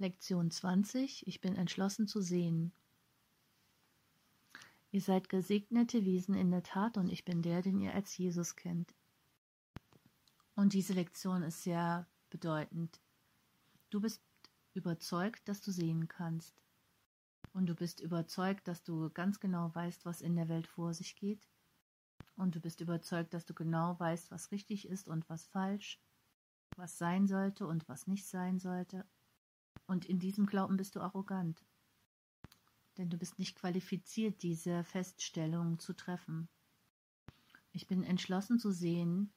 Lektion 20. Ich bin entschlossen zu sehen. Ihr seid gesegnete Wesen in der Tat und ich bin der, den ihr als Jesus kennt. Und diese Lektion ist sehr bedeutend. Du bist überzeugt, dass du sehen kannst. Und du bist überzeugt, dass du ganz genau weißt, was in der Welt vor sich geht. Und du bist überzeugt, dass du genau weißt, was richtig ist und was falsch, was sein sollte und was nicht sein sollte. Und in diesem Glauben bist du arrogant. Denn du bist nicht qualifiziert, diese Feststellung zu treffen. Ich bin entschlossen zu sehen,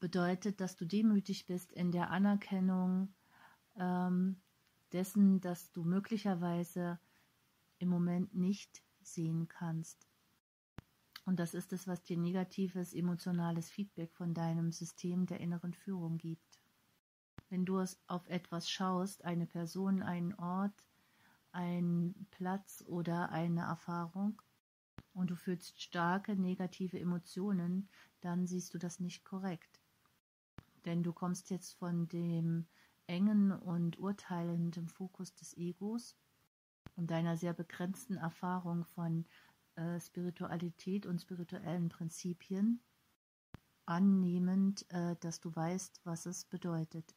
bedeutet, dass du demütig bist in der Anerkennung ähm, dessen, dass du möglicherweise im Moment nicht sehen kannst. Und das ist es, was dir negatives emotionales Feedback von deinem System der inneren Führung gibt wenn du auf etwas schaust, eine Person, einen Ort, einen Platz oder eine Erfahrung und du fühlst starke negative Emotionen, dann siehst du das nicht korrekt. Denn du kommst jetzt von dem engen und urteilenden Fokus des Egos und deiner sehr begrenzten Erfahrung von äh, Spiritualität und spirituellen Prinzipien, annehmend, äh, dass du weißt, was es bedeutet.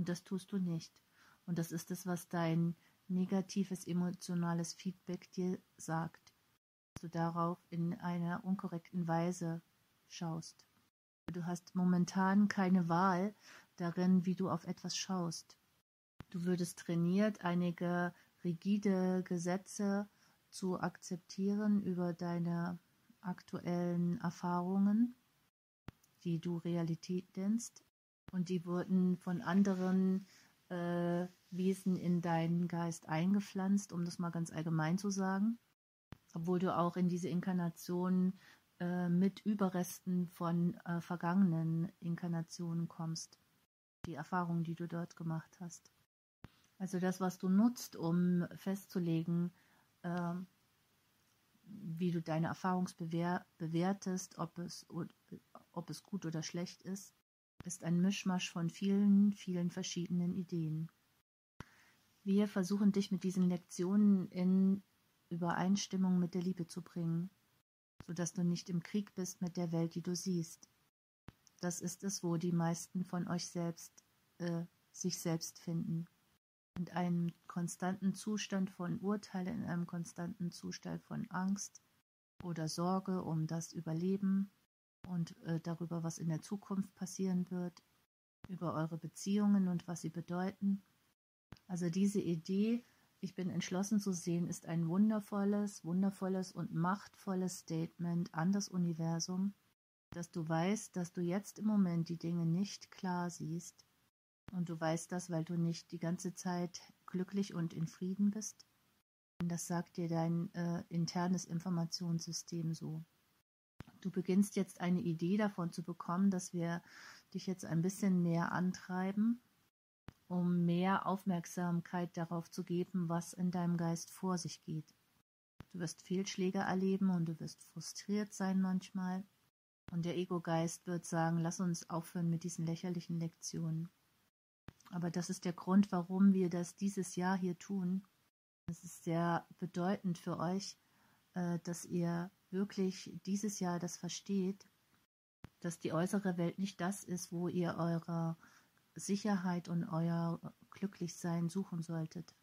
Und das tust du nicht. Und das ist es, was dein negatives emotionales Feedback dir sagt. Dass du darauf in einer unkorrekten Weise schaust. Du hast momentan keine Wahl darin, wie du auf etwas schaust. Du würdest trainiert, einige rigide Gesetze zu akzeptieren über deine aktuellen Erfahrungen, die du Realität nennst, und die wurden von anderen äh, Wesen in deinen Geist eingepflanzt, um das mal ganz allgemein zu sagen, obwohl du auch in diese Inkarnation äh, mit Überresten von äh, vergangenen Inkarnationen kommst, die Erfahrungen, die du dort gemacht hast. Also das, was du nutzt, um festzulegen, ähm, wie du deine Erfahrungsbewertest, bewertest, ob es, ob es gut oder schlecht ist, ist ein Mischmasch von vielen, vielen verschiedenen Ideen. Wir versuchen dich mit diesen Lektionen in Übereinstimmung mit der Liebe zu bringen, sodass du nicht im Krieg bist mit der Welt, die du siehst. Das ist es, wo die meisten von euch selbst äh, sich selbst finden. In einem konstanten Zustand von Urteil, in einem konstanten Zustand von Angst oder Sorge um das Überleben und äh, darüber, was in der Zukunft passieren wird, über eure Beziehungen und was sie bedeuten. Also diese Idee, ich bin entschlossen zu sehen, ist ein wundervolles, wundervolles und machtvolles Statement an das Universum, dass du weißt, dass du jetzt im Moment die Dinge nicht klar siehst. Und du weißt das, weil du nicht die ganze Zeit glücklich und in Frieden bist. Und das sagt dir dein äh, internes Informationssystem so. Du beginnst jetzt eine Idee davon zu bekommen, dass wir dich jetzt ein bisschen mehr antreiben, um mehr Aufmerksamkeit darauf zu geben, was in deinem Geist vor sich geht. Du wirst Fehlschläge erleben und du wirst frustriert sein manchmal. Und der Ego-Geist wird sagen, lass uns aufhören mit diesen lächerlichen Lektionen. Aber das ist der Grund, warum wir das dieses Jahr hier tun. Es ist sehr bedeutend für euch, äh, dass ihr wirklich dieses Jahr das versteht, dass die äußere Welt nicht das ist, wo ihr eure Sicherheit und euer Glücklichsein suchen solltet,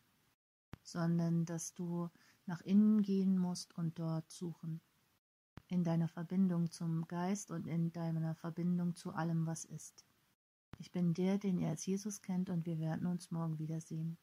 sondern dass du nach innen gehen musst und dort suchen, in deiner Verbindung zum Geist und in deiner Verbindung zu allem, was ist. Ich bin der, den ihr als Jesus kennt, und wir werden uns morgen wiedersehen.